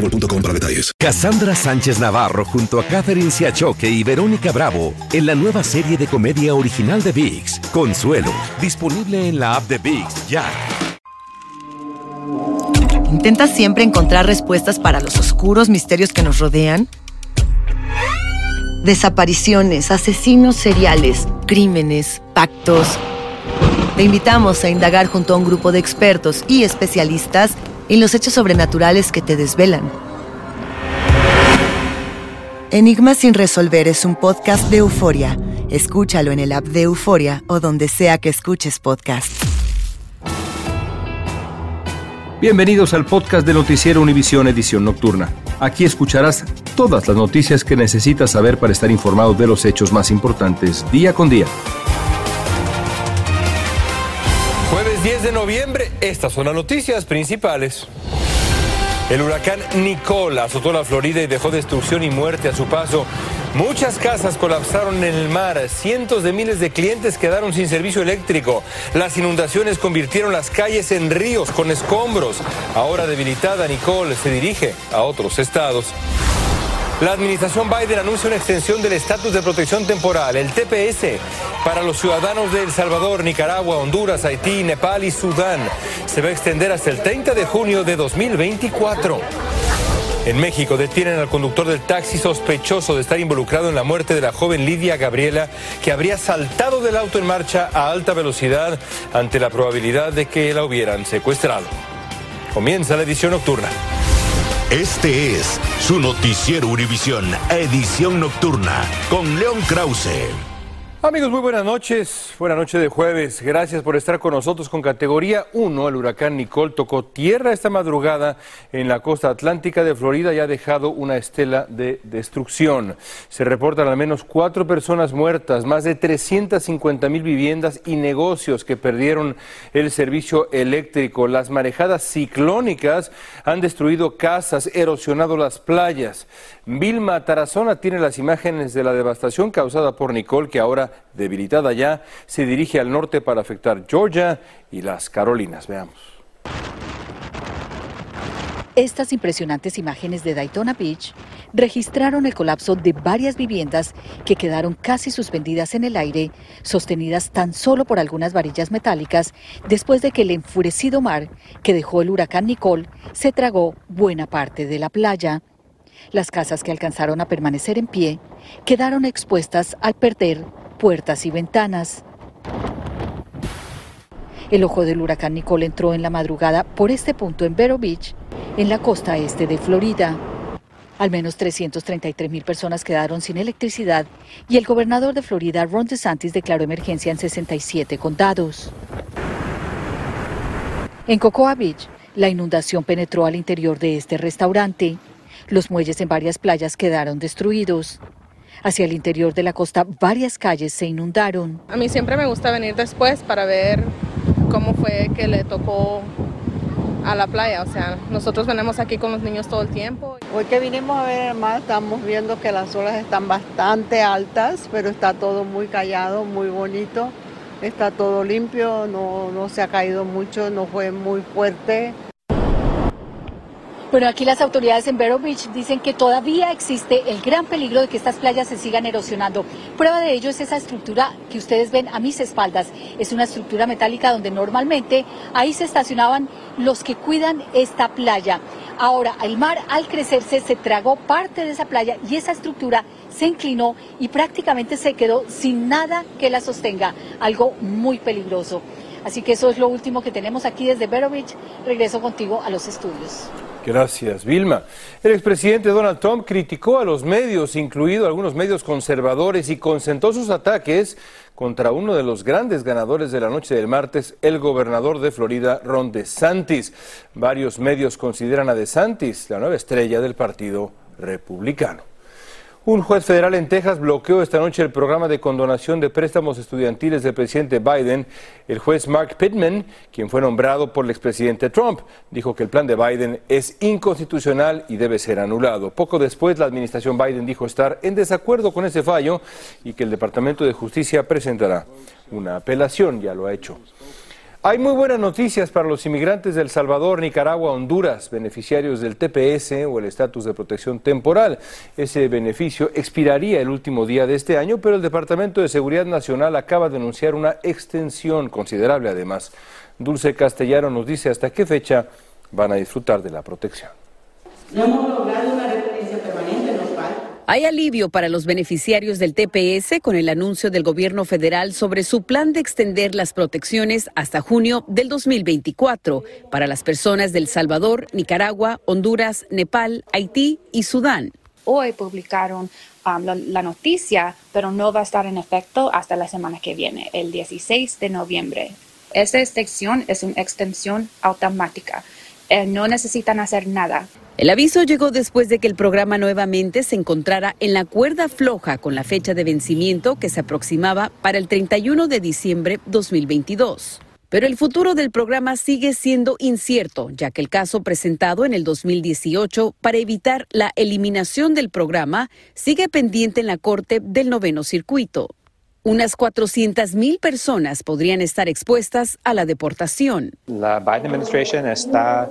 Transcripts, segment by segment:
boostmobile.com para detalles. Cassandra Sánchez Navarro junto a Catherine Siachoque y Verónica Bravo en la nueva serie de comedia original de VIX, Consuelo, disponible en la app de VIX ya. ¿Intentas siempre encontrar respuestas para los oscuros misterios que nos rodean? Desapariciones, asesinos seriales, crímenes, pactos. Te invitamos a indagar junto a un grupo de expertos y especialistas y los hechos sobrenaturales que te desvelan. Enigma sin resolver es un podcast de euforia. Escúchalo en el app de Euforia o donde sea que escuches podcast. Bienvenidos al podcast de Noticiero Univisión Edición Nocturna. Aquí escucharás todas las noticias que necesitas saber para estar informado de los hechos más importantes día con día. Jueves 10 de noviembre, estas son las noticias principales. El huracán Nicole azotó la Florida y dejó destrucción y muerte a su paso. Muchas casas colapsaron en el mar, cientos de miles de clientes quedaron sin servicio eléctrico. Las inundaciones convirtieron las calles en ríos con escombros. Ahora debilitada, Nicole se dirige a otros estados. La administración Biden anuncia una extensión del estatus de protección temporal, el TPS, para los ciudadanos de El Salvador, Nicaragua, Honduras, Haití, Nepal y Sudán. Se va a extender hasta el 30 de junio de 2024. En México detienen al conductor del taxi sospechoso de estar involucrado en la muerte de la joven Lidia Gabriela, que habría saltado del auto en marcha a alta velocidad ante la probabilidad de que la hubieran secuestrado. Comienza la edición nocturna. Este es su noticiero Univisión, edición nocturna, con León Krause. Amigos, muy buenas noches. Buenas noches de jueves. Gracias por estar con nosotros con categoría 1. El huracán Nicole tocó tierra esta madrugada en la costa atlántica de Florida y ha dejado una estela de destrucción. Se reportan al menos cuatro personas muertas, más de 350 mil viviendas y negocios que perdieron el servicio eléctrico. Las marejadas ciclónicas han destruido casas, erosionado las playas. Vilma Tarazona tiene las imágenes de la devastación causada por Nicole, que ahora debilitada ya, se dirige al norte para afectar Georgia y las Carolinas. Veamos. Estas impresionantes imágenes de Daytona Beach registraron el colapso de varias viviendas que quedaron casi suspendidas en el aire, sostenidas tan solo por algunas varillas metálicas, después de que el enfurecido mar que dejó el huracán Nicole se tragó buena parte de la playa. Las casas que alcanzaron a permanecer en pie quedaron expuestas al perder puertas y ventanas. El ojo del huracán Nicole entró en la madrugada por este punto en Vero Beach, en la costa este de Florida. Al menos 333 mil personas quedaron sin electricidad y el gobernador de Florida, Ron DeSantis, declaró emergencia en 67 condados. En Cocoa Beach, la inundación penetró al interior de este restaurante. Los muelles en varias playas quedaron destruidos. Hacia el interior de la costa, varias calles se inundaron. A mí siempre me gusta venir después para ver cómo fue que le tocó a la playa. O sea, nosotros venimos aquí con los niños todo el tiempo. Hoy que vinimos a ver el mar, estamos viendo que las olas están bastante altas, pero está todo muy callado, muy bonito. Está todo limpio, no, no se ha caído mucho, no fue muy fuerte. Bueno, aquí las autoridades en Vero Beach dicen que todavía existe el gran peligro de que estas playas se sigan erosionando. Prueba de ello es esa estructura que ustedes ven a mis espaldas. Es una estructura metálica donde normalmente ahí se estacionaban los que cuidan esta playa. Ahora, el mar al crecerse se tragó parte de esa playa y esa estructura se inclinó y prácticamente se quedó sin nada que la sostenga, algo muy peligroso. Así que eso es lo último que tenemos aquí desde Vero. Regreso contigo a los estudios. Gracias, Vilma. El expresidente Donald Trump criticó a los medios, incluido algunos medios conservadores, y concentró sus ataques contra uno de los grandes ganadores de la noche del martes, el gobernador de Florida, Ron DeSantis. Varios medios consideran a DeSantis la nueva estrella del Partido Republicano. Un juez federal en Texas bloqueó esta noche el programa de condonación de préstamos estudiantiles del presidente Biden. El juez Mark Pittman, quien fue nombrado por el expresidente Trump, dijo que el plan de Biden es inconstitucional y debe ser anulado. Poco después, la administración Biden dijo estar en desacuerdo con ese fallo y que el Departamento de Justicia presentará una apelación. Ya lo ha hecho. Hay muy buenas noticias para los inmigrantes de El Salvador, Nicaragua, Honduras, beneficiarios del TPS o el estatus de protección temporal. Ese beneficio expiraría el último día de este año, pero el Departamento de Seguridad Nacional acaba de anunciar una extensión considerable además. Dulce Castellano nos dice hasta qué fecha van a disfrutar de la protección. Hay alivio para los beneficiarios del TPS con el anuncio del gobierno federal sobre su plan de extender las protecciones hasta junio del 2024 para las personas del Salvador, Nicaragua, Honduras, Nepal, Haití y Sudán. Hoy publicaron um, la, noticia, pero no va a estar en efecto hasta la semana que viene, el 16 de noviembre. Esta extensión es una extensión automática. Eh, no necesitan hacer nada. El aviso llegó después de que el programa nuevamente se encontrara en la cuerda floja con la fecha de vencimiento que se aproximaba para el 31 de diciembre 2022. Pero el futuro del programa sigue siendo incierto, ya que el caso presentado en el 2018 para evitar la eliminación del programa sigue pendiente en la Corte del Noveno Circuito. Unas 400.000 personas podrían estar expuestas a la deportación. La Biden administration está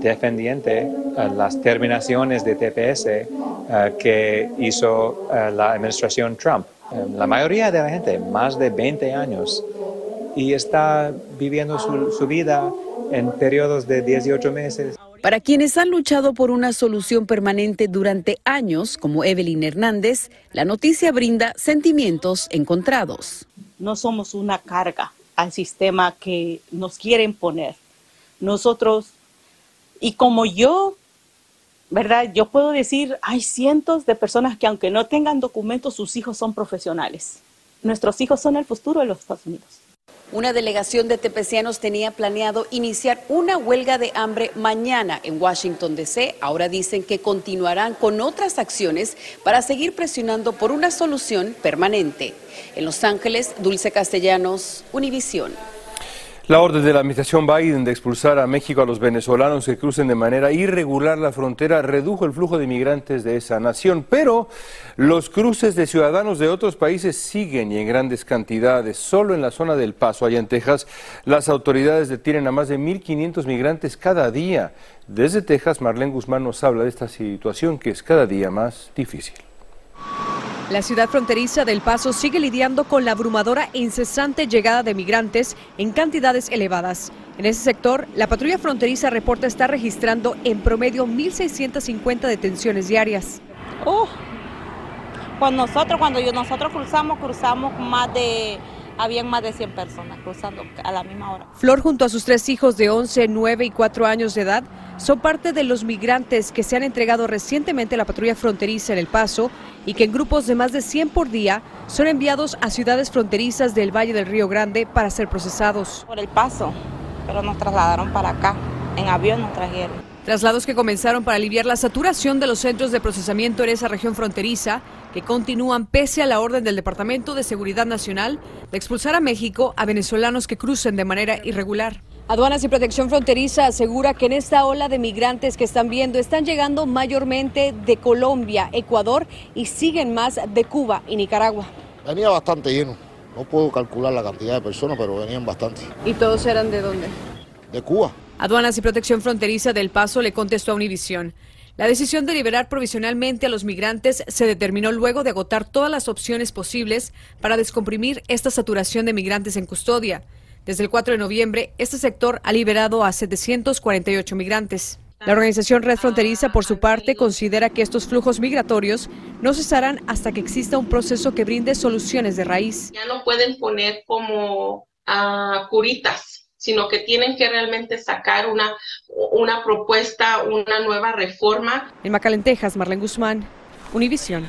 defendiendo eh, las terminaciones de TPS eh, que hizo eh, la administración Trump. la mayoría de la gente, más de 20 años, y está viviendo su, su vida en periodos de 18 meses. Para quienes han luchado por una solución permanente durante años, como Evelyn Hernández, la noticia brinda sentimientos encontrados. No somos una carga al sistema que nos quieren poner. Nosotros, y como yo, ¿verdad? Yo puedo decir, hay cientos de personas que aunque no tengan documentos, sus hijos son profesionales. Nuestros hijos son el futuro de los Estados Unidos. Una delegación de tepecianos tenía planeado iniciar una huelga de hambre mañana en Washington, D.C. Ahora dicen que continuarán con otras acciones para seguir presionando por una solución permanente. En Los Ángeles, Dulce Castellanos, Univisión. La orden de la administración Biden de expulsar a México a los venezolanos que crucen de manera irregular la frontera redujo el flujo de inmigrantes de esa nación, pero los cruces de ciudadanos de otros países siguen y en grandes cantidades. Solo en la zona del Paso, allá en Texas, las autoridades detienen a más de 1.500 migrantes cada día. Desde Texas, Marlene Guzmán nos habla de esta situación que es cada día más difícil. La ciudad fronteriza del Paso sigue lidiando con la abrumadora e incesante llegada de migrantes en cantidades elevadas. En ese sector, la patrulla fronteriza reporta estar registrando en promedio 1.650 detenciones diarias. Uh, nosotros, cuando nosotros cruzamos, cruzamos más de habían más de 100 personas cruzando a la misma hora. Flor junto a sus tres hijos de 11, 9 y 4 años de edad son parte de los migrantes que se han entregado recientemente a la patrulla fronteriza en El Paso y que en grupos de más de 100 por día son enviados a ciudades fronterizas del Valle del Río Grande para ser procesados. Por El Paso, pero nos trasladaron para acá, en avión nos trajeron. Traslados que comenzaron para aliviar la saturación de los centros de procesamiento en esa región fronteriza, que continúan pese a la orden del Departamento de Seguridad Nacional de expulsar a México a venezolanos que crucen de manera irregular. Aduanas y Protección Fronteriza asegura que en esta ola de migrantes que están viendo están llegando mayormente de Colombia, Ecuador y siguen más de Cuba y Nicaragua. Venía bastante lleno. No puedo calcular la cantidad de personas, pero venían bastante. ¿Y todos eran de dónde? De Cuba. Aduanas y Protección Fronteriza del Paso le contestó a Univisión. La decisión de liberar provisionalmente a los migrantes se determinó luego de agotar todas las opciones posibles para descomprimir esta saturación de migrantes en custodia. Desde el 4 de noviembre, este sector ha liberado a 748 migrantes. La organización Red Fronteriza, por su parte, considera que estos flujos migratorios no cesarán hasta que exista un proceso que brinde soluciones de raíz. Ya no pueden poner como ah, curitas, sino que tienen que realmente sacar una, una propuesta, una nueva reforma. En Macalentejas, Marlene Guzmán, Univisión.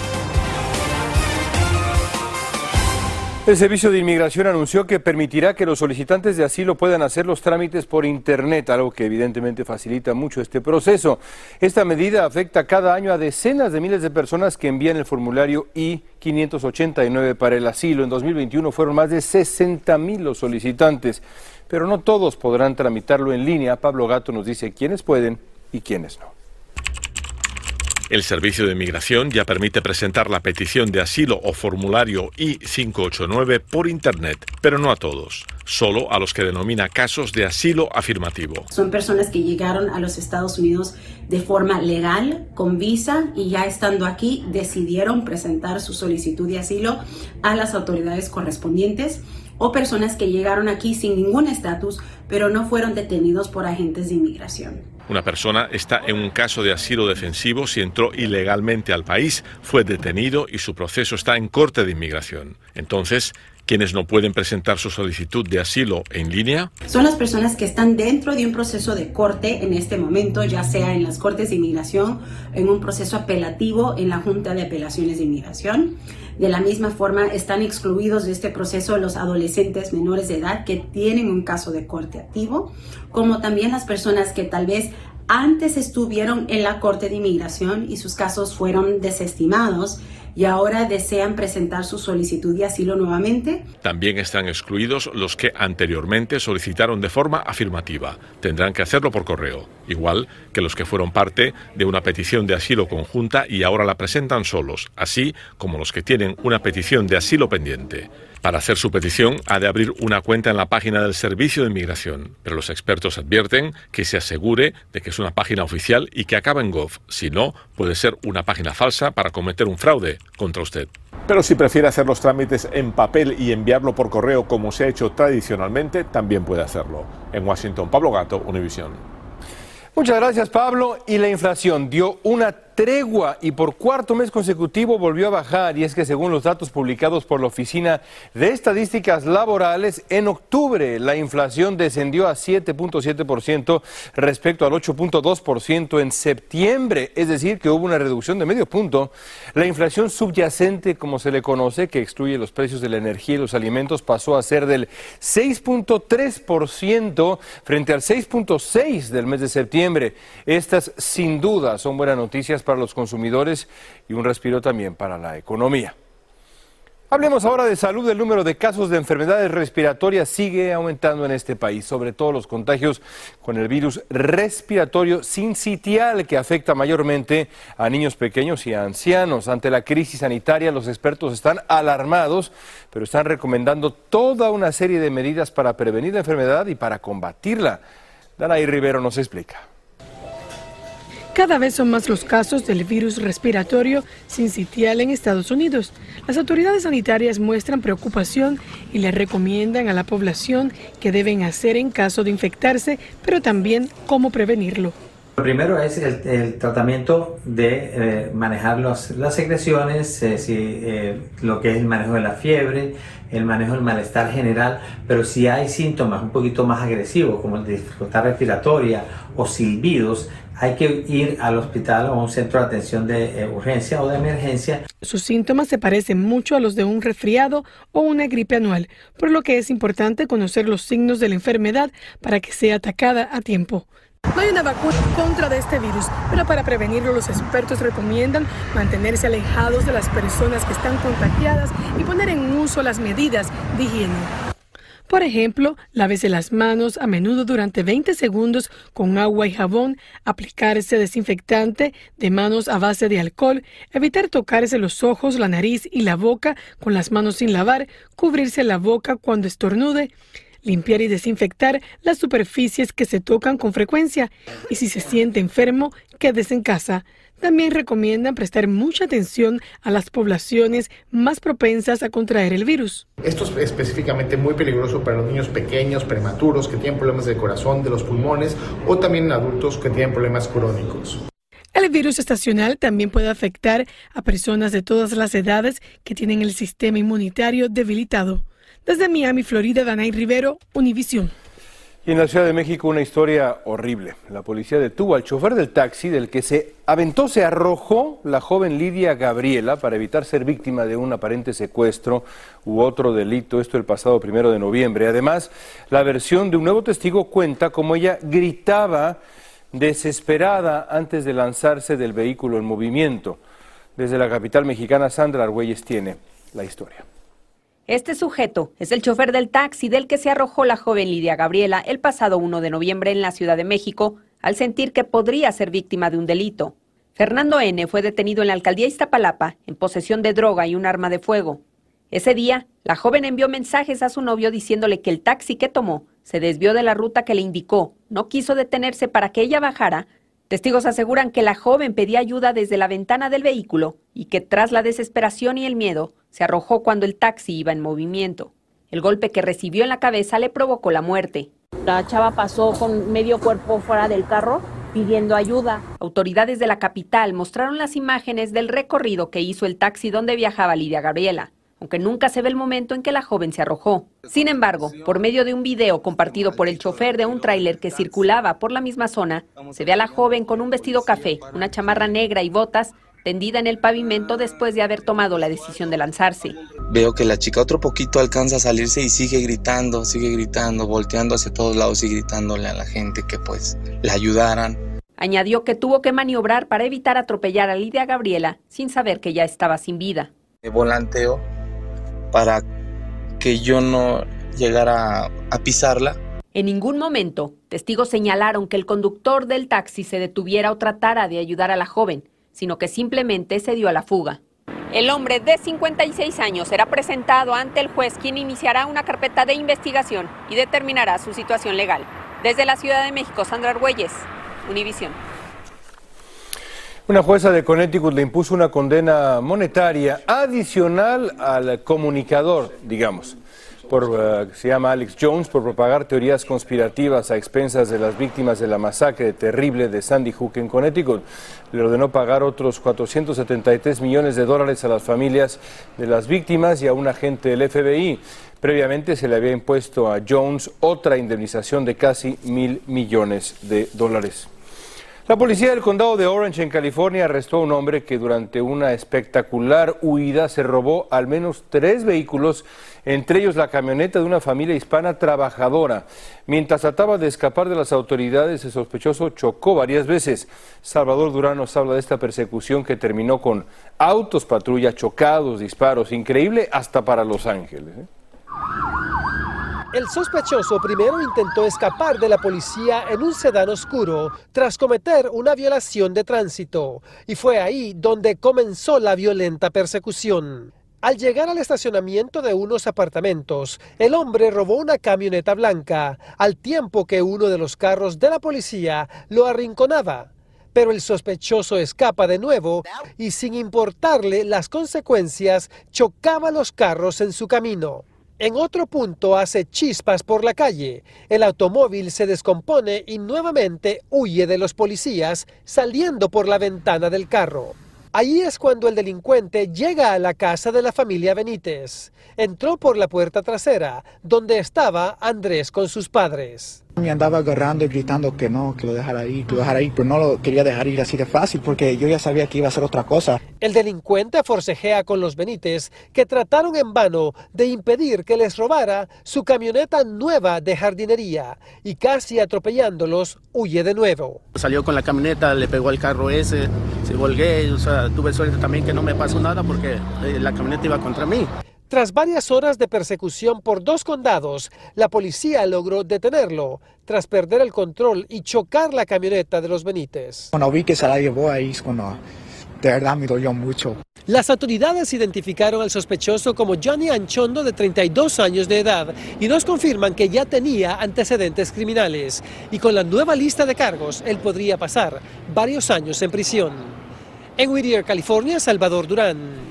El Servicio de Inmigración anunció que permitirá que los solicitantes de asilo puedan hacer los trámites por Internet, algo que evidentemente facilita mucho este proceso. Esta medida afecta cada año a decenas de miles de personas que envían el formulario I-589 para el asilo. En 2021 fueron más de 60 mil los solicitantes, pero no todos podrán tramitarlo en línea. Pablo Gato nos dice quiénes pueden y quiénes no. El Servicio de Migración ya permite presentar la petición de asilo o formulario I-589 por Internet, pero no a todos, solo a los que denomina casos de asilo afirmativo. Son personas que llegaron a los Estados Unidos de forma legal, con visa, y ya estando aquí decidieron presentar su solicitud de asilo a las autoridades correspondientes o personas que llegaron aquí sin ningún estatus, pero no fueron detenidos por agentes de inmigración. Una persona está en un caso de asilo defensivo si entró ilegalmente al país, fue detenido y su proceso está en corte de inmigración. Entonces, ¿quiénes no pueden presentar su solicitud de asilo en línea? Son las personas que están dentro de un proceso de corte en este momento, ya sea en las cortes de inmigración, en un proceso apelativo en la Junta de Apelaciones de Inmigración. De la misma forma, están excluidos de este proceso los adolescentes menores de edad que tienen un caso de corte activo, como también las personas que tal vez antes estuvieron en la Corte de Inmigración y sus casos fueron desestimados y ahora desean presentar su solicitud de asilo nuevamente. También están excluidos los que anteriormente solicitaron de forma afirmativa. Tendrán que hacerlo por correo, igual que los que fueron parte de una petición de asilo conjunta y ahora la presentan solos, así como los que tienen una petición de asilo pendiente. Para hacer su petición ha de abrir una cuenta en la página del Servicio de Inmigración, pero los expertos advierten que se asegure de que es una página oficial y que acaba en gov. Si no, puede ser una página falsa para cometer un fraude contra usted. Pero si prefiere hacer los trámites en papel y enviarlo por correo como se ha hecho tradicionalmente, también puede hacerlo. En Washington, Pablo Gato, Univisión. Muchas gracias Pablo. Y la inflación dio una tregua y por cuarto mes consecutivo volvió a bajar y es que según los datos publicados por la Oficina de Estadísticas Laborales, en octubre la inflación descendió a 7.7% respecto al 8.2% en septiembre, es decir, que hubo una reducción de medio punto. La inflación subyacente, como se le conoce, que excluye los precios de la energía y los alimentos, pasó a ser del 6.3% frente al 6.6% del mes de septiembre. Estas sin duda son buenas noticias para los consumidores y un respiro también para la economía. Hablemos ahora de salud. El número de casos de enfermedades respiratorias sigue aumentando en este país, sobre todo los contagios con el virus respiratorio sincitial que afecta mayormente a niños pequeños y ancianos. Ante la crisis sanitaria, los expertos están alarmados, pero están recomendando toda una serie de medidas para prevenir la enfermedad y para combatirla. Danaí Rivero nos explica. Cada vez son más los casos del virus respiratorio sincitial en Estados Unidos. Las autoridades sanitarias muestran preocupación y le recomiendan a la población qué deben hacer en caso de infectarse, pero también cómo prevenirlo. Lo primero es el, tratamiento de eh, manejar las secreciones, eh, eh, lo que es el manejo de la fiebre, el manejo del malestar general, pero si hay síntomas un poquito más agresivos como el de dificultad respiratoria o silbidos, hay que ir al hospital o a un centro de atención de urgencia o de emergencia. Sus síntomas se parecen mucho a los de un resfriado o una gripe anual, por lo que es importante conocer los signos de la enfermedad para que sea atacada a tiempo. No hay una vacuna contra de este virus, pero para prevenirlo los expertos recomiendan mantenerse alejados de las personas que están contagiadas y poner en uso las medidas de higiene. Por ejemplo, lávese las manos a menudo durante 20 segundos con agua y jabón, aplicarse desinfectante de manos a base de alcohol, evitar tocarse los ojos, la nariz y la boca con las manos sin lavar, cubrirse la boca cuando estornude, limpiar y desinfectar las superficies que se tocan con frecuencia y si se siente enfermo, quédese en casa. También recomiendan prestar mucha atención a las poblaciones más propensas a contraer el virus. Esto es específicamente muy peligroso para los niños pequeños, prematuros, que tienen problemas del corazón, de los pulmones o también adultos que tienen problemas crónicos. El virus estacional también puede afectar a personas de todas las edades que tienen el sistema inmunitario debilitado. Desde Miami, Florida, Danay Rivero, Univisión. Y en la Ciudad de México una historia horrible. La policía detuvo al chofer del taxi del que se aventó, se arrojó la joven Lidia Gabriela para evitar ser víctima de un aparente secuestro u otro delito, esto el pasado primero de noviembre. Además, la versión de un nuevo testigo cuenta cómo ella gritaba desesperada antes de lanzarse del vehículo en movimiento. Desde la capital mexicana, Sandra Argüelles tiene la historia. Este sujeto es el chofer del taxi del que se arrojó la joven Lidia Gabriela el pasado 1 de noviembre en la Ciudad de México al sentir que podría ser víctima de un delito. Fernando N. fue detenido en la alcaldía Iztapalapa en posesión de droga y un arma de fuego. Ese día, la joven envió mensajes a su novio diciéndole que el taxi que tomó se desvió de la ruta que le indicó, no quiso detenerse para que ella bajara, Testigos aseguran que la joven pedía ayuda desde la ventana del vehículo y que tras la desesperación y el miedo se arrojó cuando el taxi iba en movimiento. El golpe que recibió en la cabeza le provocó la muerte. La chava pasó con medio cuerpo fuera del carro pidiendo ayuda. Autoridades de la capital mostraron las imágenes del recorrido que hizo el taxi donde viajaba Lidia Gabriela aunque nunca se ve el momento en que la joven se arrojó. Sin embargo, por medio de un video compartido por el chofer de un tráiler que circulaba por la misma zona, se ve a la joven con un vestido café, una chamarra negra y botas tendida en el pavimento después de haber tomado la decisión de lanzarse. Veo que la chica otro poquito alcanza a salirse y sigue gritando, sigue gritando, volteando hacia todos lados y gritándole a la gente que pues la ayudaran. Añadió que tuvo que maniobrar para evitar atropellar a Lidia Gabriela sin saber que ya estaba sin vida. Volanteo para que yo no llegara a pisarla. En ningún momento, testigos señalaron que el conductor del taxi se detuviera o tratara de ayudar a la joven, sino que simplemente se dio a la fuga. El hombre de 56 años será presentado ante el juez quien iniciará una carpeta de investigación y determinará su situación legal. Desde la Ciudad de México, Sandra Argüelles, Univisión. Una jueza de Connecticut le impuso una condena monetaria adicional al comunicador, digamos, por, eh, se llama Alex Jones, por propagar teorías conspirativas a expensas de las víctimas de la masacre terrible de Sandy Hook en Connecticut. Le ordenó pagar otros 473 millones de dólares a las familias de las víctimas y a un agente del FBI. Previamente se le había impuesto a Jones otra indemnización de casi mil millones de dólares. La policía del condado de Orange en California arrestó a un hombre que durante una espectacular huida se robó al menos tres vehículos, entre ellos la camioneta de una familia hispana trabajadora. Mientras trataba de escapar de las autoridades, el sospechoso chocó varias veces. Salvador Durán nos habla de esta persecución que terminó con autos patrulla chocados, disparos, increíble hasta para Los Ángeles. ¿eh? El sospechoso primero intentó escapar de la policía en un sedán oscuro tras cometer una violación de tránsito y fue ahí donde comenzó la violenta persecución. Al llegar al estacionamiento de unos apartamentos, el hombre robó una camioneta blanca, al tiempo que uno de los carros de la policía lo arrinconaba. pero el sospechoso escapa de nuevo y sin importarle las consecuencias, chocaba los carros en su camino. En otro punto hace chispas por la calle. El automóvil se descompone y nuevamente huye de los policías saliendo por la ventana del carro. Ahí es cuando el delincuente llega a la casa de la familia Benítez. Entró por la puerta trasera, donde estaba Andrés con sus padres. Me andaba agarrando y gritando que no, que lo dejara ir, que lo dejara ir, pero no lo quería dejar ir así de fácil porque yo ya sabía que iba a hacer otra cosa. El delincuente forcejea con los Benítez, que trataron en vano de impedir que les robara su camioneta nueva de jardinería y casi atropellándolos huye de nuevo. Salió con la camioneta, le pegó al carro ese, se volgué, o sea, tuve suerte también que no me pasó nada porque eh, la camioneta iba contra mí. Tras varias horas de persecución por dos condados, la policía logró detenerlo tras perder el control y chocar la camioneta de los Benítez. Cuando vi que se la llevó ahí, cuando de verdad me dolió mucho. Las autoridades identificaron al sospechoso como Johnny Anchondo de 32 años de edad y nos confirman que ya tenía antecedentes criminales y con la nueva lista de cargos él podría pasar varios años en prisión. En Whittier, California, Salvador Durán.